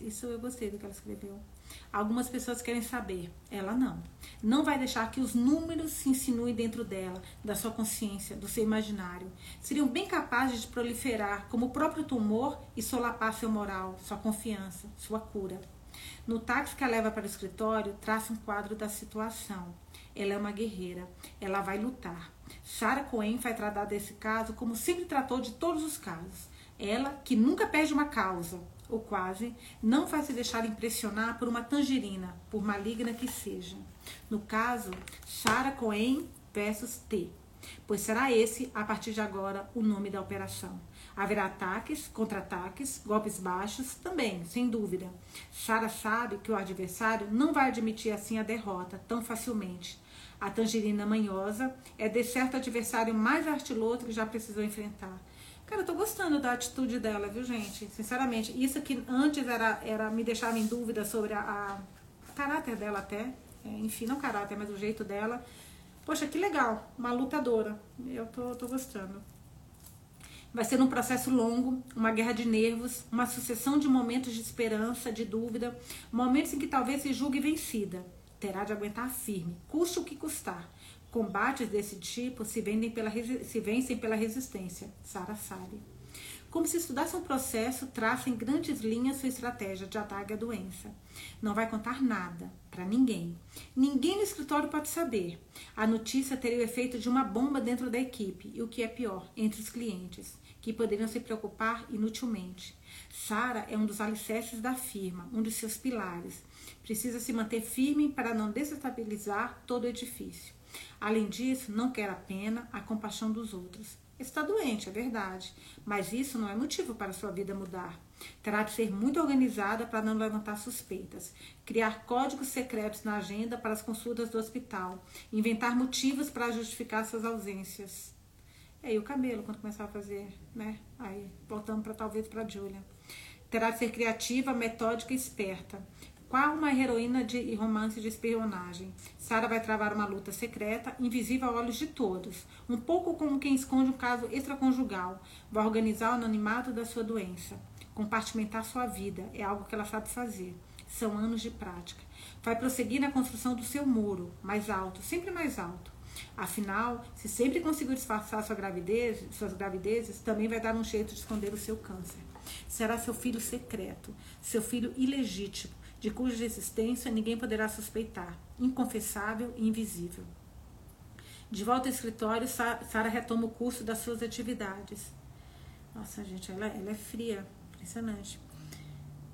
S1: Isso eu gostei do que ela escreveu. Algumas pessoas querem saber, ela não. Não vai deixar que os números se insinuem dentro dela, da sua consciência, do seu imaginário. Seriam bem capazes de proliferar como o próprio tumor e solapar seu moral, sua confiança, sua cura. No táxi que a leva para o escritório, traça um quadro da situação. Ela é uma guerreira, ela vai lutar. Sarah Cohen vai tratar desse caso como sempre tratou de todos os casos. Ela, que nunca perde uma causa, ou quase, não vai se deixar impressionar por uma tangerina, por maligna que seja. No caso, Sarah Cohen versus T, pois será esse, a partir de agora, o nome da operação. Haverá ataques, contra-ataques, golpes baixos, também, sem dúvida. Sara sabe que o adversário não vai admitir assim a derrota tão facilmente. A tangerina manhosa é de certo adversário mais artiloso que já precisou enfrentar. Cara, eu tô gostando da atitude dela, viu, gente? Sinceramente, isso que antes era, era me deixava em dúvida sobre a, a caráter dela até. É, enfim, não caráter, mas o jeito dela. Poxa, que legal, uma lutadora. Eu tô, tô gostando. Vai ser um processo longo, uma guerra de nervos, uma sucessão de momentos de esperança, de dúvida, momentos em que talvez se julgue vencida terá de aguentar firme, custe o que custar. Combates desse tipo se, pela, se vencem pela resistência. Sara Sari. Como se estudasse um processo, traça em grandes linhas sua estratégia de ataque à doença. Não vai contar nada, para ninguém. Ninguém no escritório pode saber. A notícia teria o efeito de uma bomba dentro da equipe, e o que é pior, entre os clientes, que poderiam se preocupar inutilmente. Sara é um dos alicerces da firma, um dos seus pilares. Precisa se manter firme para não desestabilizar todo o edifício. Além disso, não quer a pena, a compaixão dos outros. Está doente, é verdade, mas isso não é motivo para sua vida mudar. Terá de ser muito organizada para não levantar suspeitas, criar códigos secretos na agenda para as consultas do hospital, inventar motivos para justificar suas ausências. E aí o cabelo, quando começar a fazer, né? Aí, voltando para talvez para Julia. Terá de ser criativa, metódica e esperta. Qual uma heroína de romance de espionagem? Sara vai travar uma luta secreta, invisível a olhos de todos, um pouco como quem esconde um caso extraconjugal. Vai organizar o anonimato da sua doença. Compartimentar sua vida é algo que ela sabe fazer. São anos de prática. Vai prosseguir na construção do seu muro, mais alto, sempre mais alto. Afinal, se sempre conseguir disfarçar sua gravidez, suas gravidezes, também vai dar um jeito de esconder o seu câncer. Será seu filho secreto, seu filho ilegítimo de cuja existência ninguém poderá suspeitar, inconfessável e invisível. De volta ao escritório, Sara retoma o curso das suas atividades. Nossa, gente, ela, ela é fria, impressionante.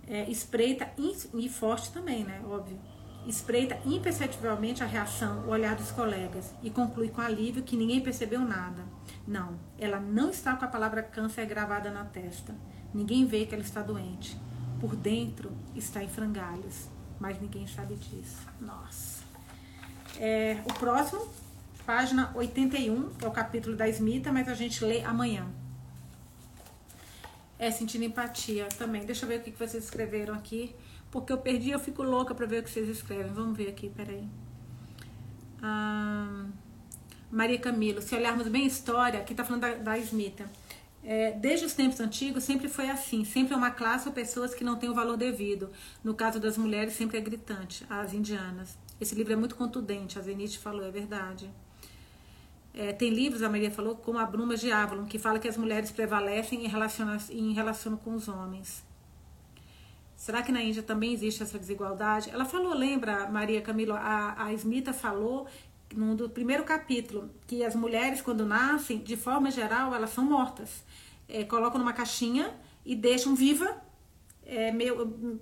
S1: É, espreita e forte também, né? Óbvio. Espreita imperceptivelmente a reação, o olhar dos colegas e conclui com alívio que ninguém percebeu nada. Não, ela não está com a palavra câncer gravada na testa. Ninguém vê que ela está doente. Por dentro está em frangalhos, mas ninguém sabe disso. Nossa. É, o próximo, página 81, que é o capítulo da Smita, mas a gente lê amanhã. É sentindo empatia também. Deixa eu ver o que vocês escreveram aqui. Porque eu perdi, eu fico louca para ver o que vocês escrevem. Vamos ver aqui, peraí. Ah, Maria Camilo, se olharmos bem a história, aqui tá falando da, da Smita. É, desde os tempos antigos sempre foi assim, sempre é uma classe ou pessoas que não têm o valor devido. No caso das mulheres, sempre é gritante, as indianas. Esse livro é muito contundente, a Zenite falou, é verdade. É, tem livros, a Maria falou, como a Bruma de Avalon, que fala que as mulheres prevalecem em relação, em relação com os homens. Será que na Índia também existe essa desigualdade? Ela falou, lembra, Maria Camilo, a, a Smita falou no do primeiro capítulo que as mulheres, quando nascem, de forma geral, elas são mortas. É, colocam numa caixinha e deixam viva é,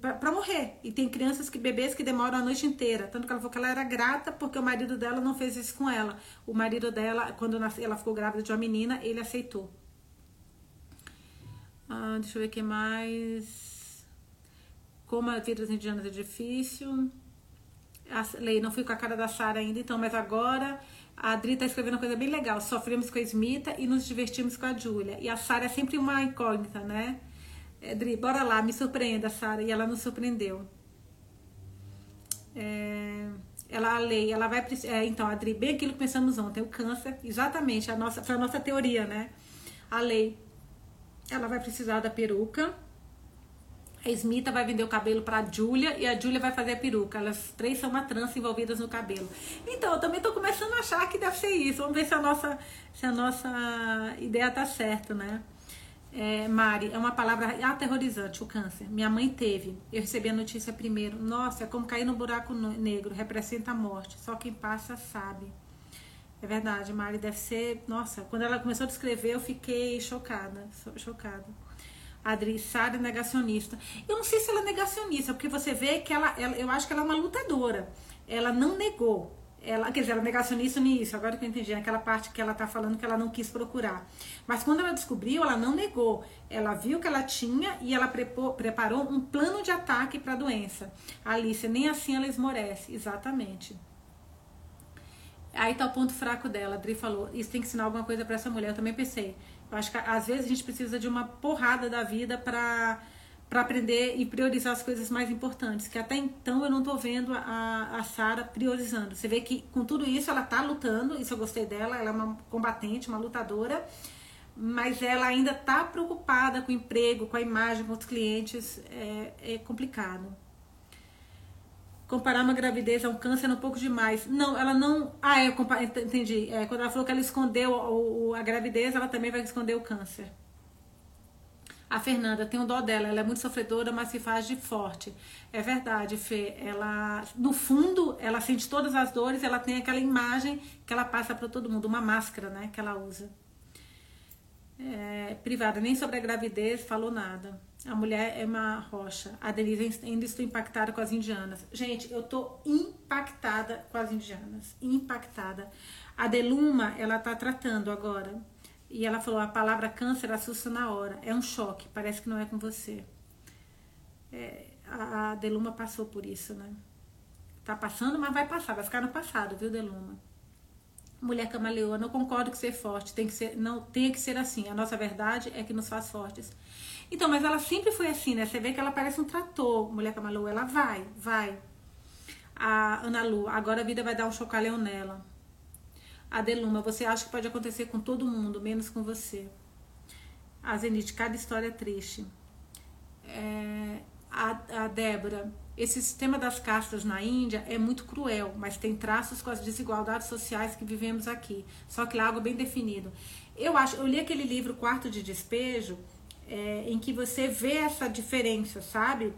S1: para morrer. E tem crianças que bebês que demoram a noite inteira. Tanto que ela falou que ela era grata porque o marido dela não fez isso com ela. O marido dela, quando ela ficou grávida de uma menina, ele aceitou. Ah, deixa eu ver o que mais. Como a vida das indianas é difícil. A lei, não fui com a cara da Sara ainda, então, mas agora a Adri tá escrevendo uma coisa bem legal. Sofremos com a Smita e nos divertimos com a Júlia. E a Sara é sempre uma incógnita, né? Adri, bora lá, me surpreenda, Sara. E ela nos surpreendeu. É, ela, a lei, ela vai. É, então, Adri, bem aquilo que pensamos ontem, o câncer, exatamente, a nossa, foi a nossa teoria, né? A lei, ela vai precisar da peruca. A Smita vai vender o cabelo para a Júlia e a Júlia vai fazer a peruca. Elas três são uma trança envolvidas no cabelo. Então, eu também estou começando a achar que deve ser isso. Vamos ver se a nossa, se a nossa ideia tá certa, né? É, Mari, é uma palavra aterrorizante, o câncer. Minha mãe teve. Eu recebi a notícia primeiro. Nossa, é como cair no buraco negro, representa a morte. Só quem passa sabe. É verdade, Mari, deve ser. Nossa, quando ela começou a descrever, eu fiquei chocada. Chocada. Adri Sara negacionista. Eu não sei se ela é negacionista, porque você vê que ela, ela, eu acho que ela é uma lutadora. Ela não negou ela, quer dizer, ela é negacionista nisso, agora que eu entendi, naquela parte que ela tá falando que ela não quis procurar. Mas quando ela descobriu, ela não negou. Ela viu que ela tinha e ela preparou um plano de ataque para a doença. Alice, nem assim ela esmorece. Exatamente. Aí tá o ponto fraco dela. A Adri falou: Isso tem que ensinar alguma coisa para essa mulher. Eu também pensei. Eu acho que às vezes a gente precisa de uma porrada da vida para para aprender e priorizar as coisas mais importantes, que até então eu não estou vendo a, a Sara priorizando. Você vê que com tudo isso ela está lutando, isso eu gostei dela, ela é uma combatente, uma lutadora, mas ela ainda está preocupada com o emprego, com a imagem, com os clientes, é, é complicado. Comparar uma gravidez a um câncer é um pouco demais. Não, ela não. Ah, eu entendi. É, quando ela falou que ela escondeu a gravidez, ela também vai esconder o câncer. A Fernanda tem um dó dela, ela é muito sofredora, mas se faz de forte. É verdade, Fê. Ela, no fundo, ela sente todas as dores, ela tem aquela imagem que ela passa para todo mundo, uma máscara, né, que ela usa. É, privada, nem sobre a gravidez falou nada. A mulher é uma rocha. A Denise ainda estou impactada com as indianas. Gente, eu tô impactada com as indianas. Impactada. A Deluma, ela tá tratando agora e ela falou: a palavra câncer assusta na hora. É um choque, parece que não é com você. É, a, Deluma passou por isso, né? Tá passando, mas vai passar, vai ficar no passado, viu, Deluma? Mulher camaleoa, não concordo que ser forte tem que ser, não tem que ser assim. A nossa verdade é que nos faz fortes. Então, mas ela sempre foi assim, né? Você vê que ela parece um trator, mulher camaleoa, ela vai, vai. A Ana Lu, agora a vida vai dar um chocalhão nela. Adeluma, você acha que pode acontecer com todo mundo, menos com você. A Zenite, cada história é triste. É, a, a Débora, esse sistema das castas na Índia é muito cruel, mas tem traços com as desigualdades sociais que vivemos aqui. Só que lá é algo bem definido. Eu acho, eu li aquele livro Quarto de Despejo, é, em que você vê essa diferença, sabe?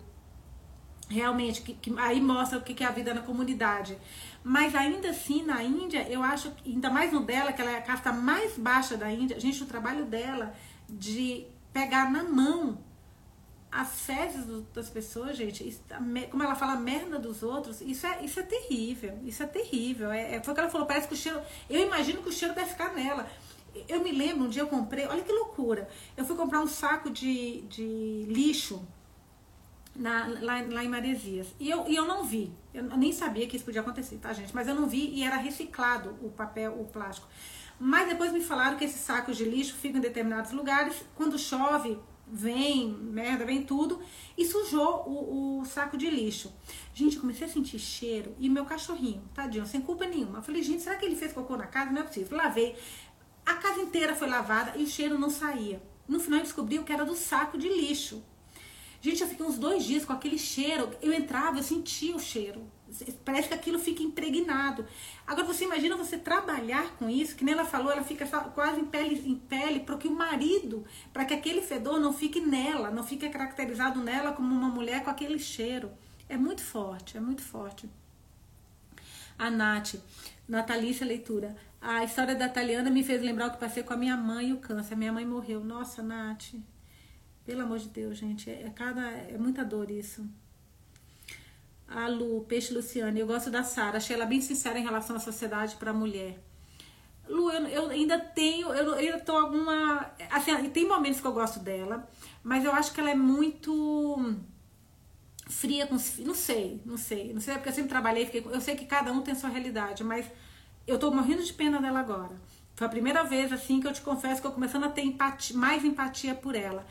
S1: Realmente, que, que aí mostra o que é a vida na comunidade. Mas ainda assim, na Índia, eu acho, ainda mais no dela, que ela é a casta mais baixa da Índia, gente, o trabalho dela de pegar na mão as fezes das pessoas, gente, isso, como ela fala merda dos outros, isso é, isso é terrível. Isso é terrível. É, é, foi o que ela falou, parece que o cheiro. Eu imagino que o cheiro deve ficar nela. Eu me lembro, um dia eu comprei, olha que loucura. Eu fui comprar um saco de, de lixo na, lá, lá em Maresias. E eu, e eu não vi. Eu nem sabia que isso podia acontecer, tá, gente? Mas eu não vi e era reciclado o papel, o plástico. Mas depois me falaram que esses sacos de lixo ficam em determinados lugares. Quando chove, vem merda, vem tudo. E sujou o, o saco de lixo. Gente, comecei a sentir cheiro. E meu cachorrinho, tadinho, sem culpa nenhuma. Eu falei, gente, será que ele fez cocô na casa? Não é possível. Lavei. A casa inteira foi lavada e o cheiro não saía. No final descobriu que era do saco de lixo. Gente, eu fiquei uns dois dias com aquele cheiro. Eu entrava, eu sentia o cheiro. Parece que aquilo fica impregnado. Agora você imagina você trabalhar com isso, que nem ela falou, ela fica quase em pele em pele para que o marido, para que aquele fedor não fique nela, não fique caracterizado nela como uma mulher com aquele cheiro. É muito forte, é muito forte. A Nath, Natalícia Leitura. A história da Taliana me fez lembrar o que passei com a minha mãe e o câncer. Minha mãe morreu. Nossa, Nath, pelo amor de Deus, gente, é, é, cada, é muita dor isso. A Lu, Peixe Luciane, eu gosto da Sara, achei ela bem sincera em relação à sociedade para a mulher. Lu, eu, eu, ainda tenho, eu, eu tô alguma. Assim, tem momentos que eu gosto dela, mas eu acho que ela é muito fria com os Não sei, não sei. Não sei, porque eu sempre trabalhei, fiquei, eu sei que cada um tem sua realidade, mas eu tô morrendo de pena dela agora. Foi a primeira vez, assim, que eu te confesso que eu começando a ter empatia, mais empatia por ela.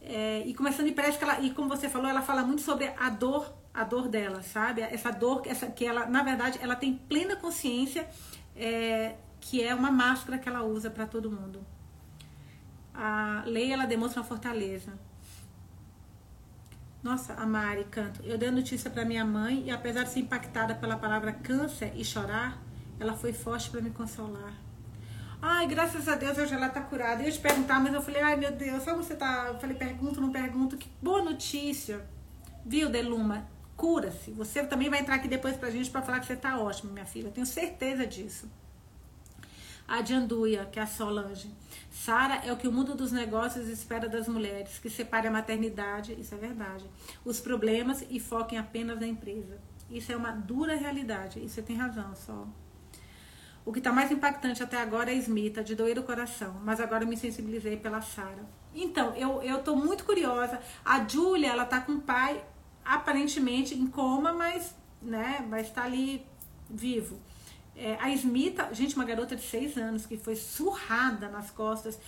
S1: É, e começando e parece que ela, e como você falou, ela fala muito sobre a dor, a dor dela, sabe? Essa dor, essa que ela, na verdade, ela tem plena consciência é, que é uma máscara que ela usa para todo mundo. A Leia, ela demonstra uma fortaleza. Nossa, a Mari canto. Eu dei a notícia para minha mãe e apesar de ser impactada pela palavra câncer e chorar, ela foi forte para me consolar. Ai, graças a Deus hoje ela tá curada. Eu ia te perguntar, mas eu falei, ai meu Deus, só você tá. Eu falei, pergunto, não pergunto. Que boa notícia. Viu, Deluma? Cura-se. Você também vai entrar aqui depois pra gente para falar que você tá ótima, minha filha. Eu tenho certeza disso. A Dianduia, que é a Solange. Sara é o que o mundo dos negócios espera das mulheres, que separe a maternidade, isso é verdade, os problemas e foquem apenas na empresa. Isso é uma dura realidade, e você tem razão, Sol. O que está mais impactante até agora é Smita, de doer o coração, mas agora eu me sensibilizei pela Sara. Então, eu, eu muito curiosa. A Júlia, ela tá com o pai aparentemente em coma, mas, né, vai estar ali vivo. É, a Smita, gente, uma garota de seis anos que foi surrada nas costas,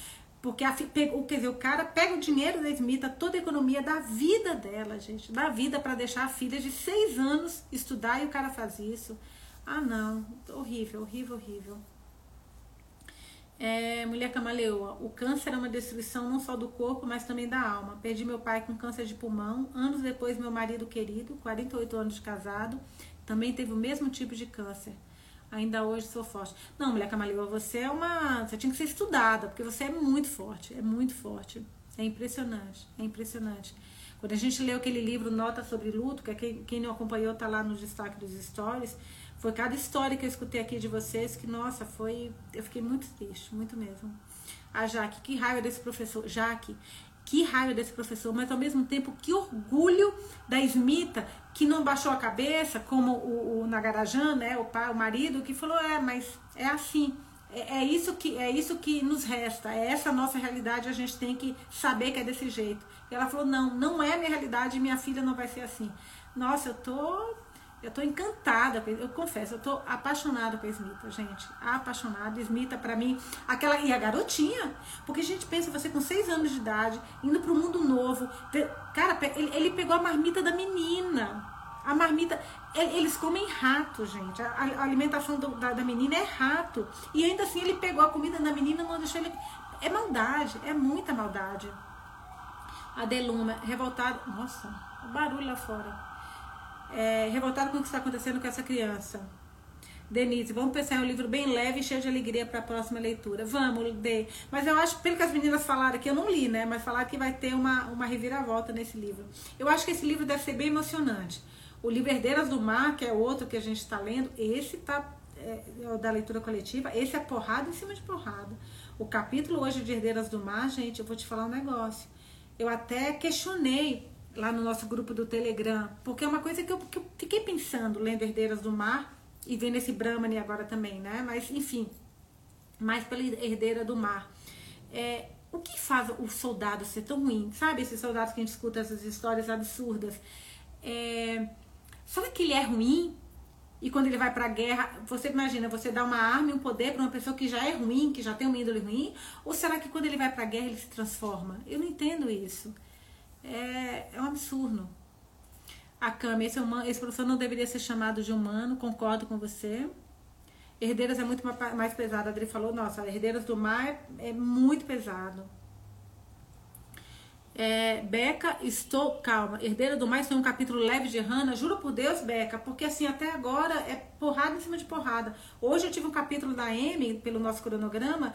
S1: porque a, quer dizer, o cara pega o dinheiro da Smita, toda a economia da vida dela, gente, da vida para deixar a filha de seis anos estudar e o cara faz isso. Ah, não. Horrível, horrível, horrível. É, mulher camaleoa. O câncer é uma destruição não só do corpo, mas também da alma. Perdi meu pai com câncer de pulmão. Anos depois, meu marido querido, 48 anos de casado, também teve o mesmo tipo de câncer. Ainda hoje sou forte. Não, mulher camaleoa, você é uma. Você tinha que ser estudada, porque você é muito forte. É muito forte. É impressionante. É impressionante. Quando a gente leu aquele livro Nota sobre Luto, que é quem, quem não acompanhou está lá no destaque dos stories foi cada história que eu escutei aqui de vocês que, nossa, foi. Eu fiquei muito triste, muito mesmo. A Jaque, que raiva desse professor. Jaque, que raiva desse professor, mas ao mesmo tempo, que orgulho da Smita, que não baixou a cabeça, como o, o Nagarajan, né, o pai, o marido, que falou: é, mas é assim. É, é, isso que, é isso que nos resta, é essa nossa realidade, a gente tem que saber que é desse jeito. E ela falou: não, não é minha realidade, minha filha não vai ser assim. Nossa, eu tô eu tô encantada, eu confesso, eu tô apaixonada com a Smita, gente. Apaixonada. Smita, para mim, aquela. E a garotinha. Porque a gente pensa, você com seis anos de idade, indo pro mundo novo. Cara, ele, pegou a marmita da menina. A marmita. Eles comem rato, gente. A, a alimentação do, da, da menina é rato. E ainda assim ele pegou a comida da menina e não deixou ele. É maldade, é muita maldade. A Deluma, revoltada. Nossa, o barulho lá fora é, revoltado com o que está acontecendo com essa criança. Denise, vamos pensar em um livro bem leve e cheio de alegria para a próxima leitura. Vamos, Dê. Mas eu acho, pelo que as meninas falaram aqui, eu não li, né? Mas falaram que vai ter uma, uma reviravolta nesse livro. Eu acho que esse livro deve ser bem emocionante. O livro Herdeiras do Mar, que é outro que a gente está lendo, esse tá é, é da leitura coletiva, esse é porrada em cima de porrada. O capítulo hoje de Herdeiras do Mar, gente, eu vou te falar um negócio. Eu até questionei lá no nosso grupo do Telegram, porque é uma coisa que eu, que eu fiquei pensando, lendo Herdeiras do Mar e vendo esse Brahmani agora também, né? Mas, enfim, mais pela Herdeira do Mar. É, o que faz o soldado ser tão ruim? Sabe, esses soldados que a gente escuta essas histórias absurdas. É, será que ele é ruim? E quando ele vai para a guerra, você imagina, você dá uma arma e um poder para uma pessoa que já é ruim, que já tem uma índole ruim? Ou será que quando ele vai para a guerra ele se transforma? Eu não entendo isso. É, é um absurdo. A Cami, esse, é esse professor não deveria ser chamado de humano, concordo com você. Herdeiras é muito mais pesado. A Adri falou, nossa, Herdeiras do Mar é muito pesado. É, Beca, estou calma. Herdeira do Mar, isso é um capítulo leve de Hannah. Juro por Deus, Beca, porque assim, até agora é porrada em cima de porrada. Hoje eu tive um capítulo da M, pelo nosso cronograma,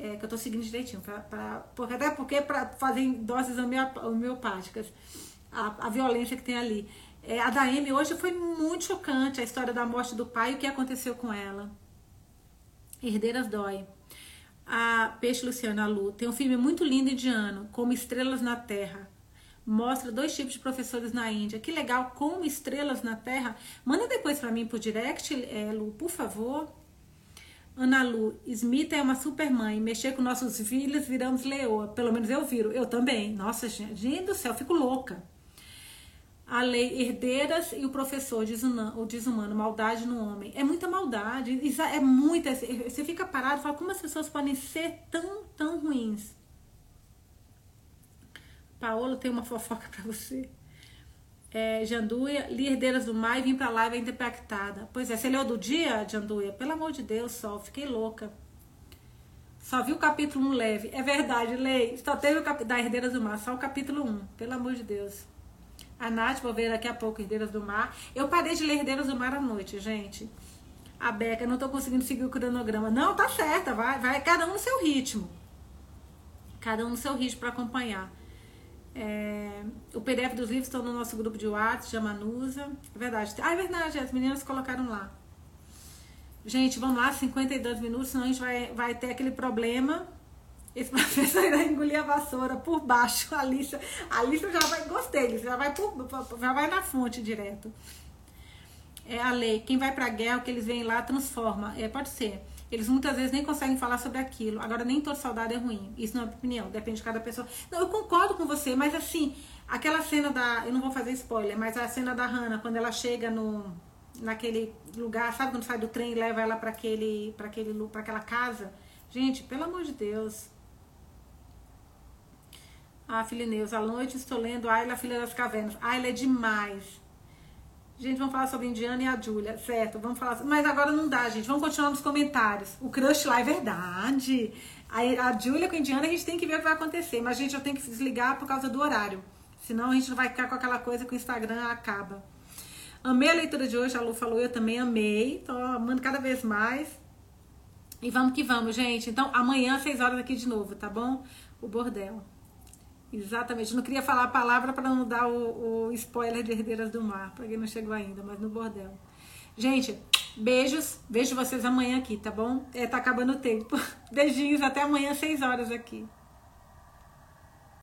S1: é, que eu tô seguindo direitinho, pra, pra, porque, até porque para fazer doses homeopáticas, a, a violência que tem ali. É, a da hoje foi muito chocante, a história da morte do pai e o que aconteceu com ela. Herdeiras dói. A Peixe Luciana Lu tem um filme muito lindo indiano, Como Estrelas na Terra. Mostra dois tipos de professores na Índia. Que legal, Como Estrelas na Terra. Manda depois para mim por direct, é, Lu, por favor. Ana Lu, Smith é uma super mãe. Mexer com nossos filhos, viramos leoa. Pelo menos eu viro. Eu também. Nossa, gente, do céu, fico louca. A lei herdeiras e o professor, o desumano, maldade no homem. É muita maldade. É muita. Você fica parado e fala, como as pessoas podem ser tão, tão ruins? Paola, tem uma fofoca para você é, Janduia, li Herdeiras do Mar e vim pra live ainda impactada. Pois é, você leu do dia, Janduia? Pelo amor de Deus, só, fiquei louca. Só vi o capítulo 1 leve. É verdade, lei. Só teve o cap... da Herdeiras do Mar, só o capítulo 1. Pelo amor de Deus. A Nath, vou ver daqui a pouco Herdeiras do Mar. Eu parei de ler Herdeiras do Mar à noite, gente. A Beca, não tô conseguindo seguir o cronograma. Não, tá certa, vai, vai cada um no seu ritmo. Cada um no seu ritmo para acompanhar. É, o PDF dos livros estão no nosso grupo de WhatsApp, chama Nusa. É verdade. Ah, é verdade, as meninas colocaram lá. Gente, vamos lá, 52 minutos, senão a gente vai, vai ter aquele problema. Esse professor irá engolir a vassoura por baixo. A lista, a lista já vai, gostei, já vai, por, já vai na fonte direto. É a lei. Quem vai pra guerra, o que eles veem lá, transforma. É, pode ser. Eles muitas vezes nem conseguem falar sobre aquilo. Agora, nem toda saudade é ruim. Isso não é opinião, depende de cada pessoa. Não, eu concordo com você, mas assim, aquela cena da. Eu não vou fazer spoiler, mas a cena da Hannah, quando ela chega no naquele lugar, sabe quando sai do trem e leva ela para aquele para aquele para aquela casa? Gente, pelo amor de Deus. Ah, Filineus, à noite estou lendo Ayla, Filha das Cavernas. Ayla é demais. Gente, vamos falar sobre Indiana e a Júlia, certo? Vamos falar. Mas agora não dá, gente. Vamos continuar nos comentários. O crush lá é verdade. A, a Júlia com a Indiana a gente tem que ver o que vai acontecer. Mas, gente, eu tenho que desligar por causa do horário. Senão a gente não vai ficar com aquela coisa que o Instagram acaba. Amei a leitura de hoje, a Lu falou, eu também amei. Tô amando cada vez mais. E vamos que vamos, gente. Então, amanhã, às 6 horas aqui de novo, tá bom? O bordel. Exatamente. Não queria falar a palavra para não dar o, o, spoiler de Herdeiras do Mar, para quem não chegou ainda, mas no bordel. Gente, beijos. Vejo vocês amanhã aqui, tá bom? É, tá acabando o tempo. Beijinhos, até amanhã, 6 horas aqui.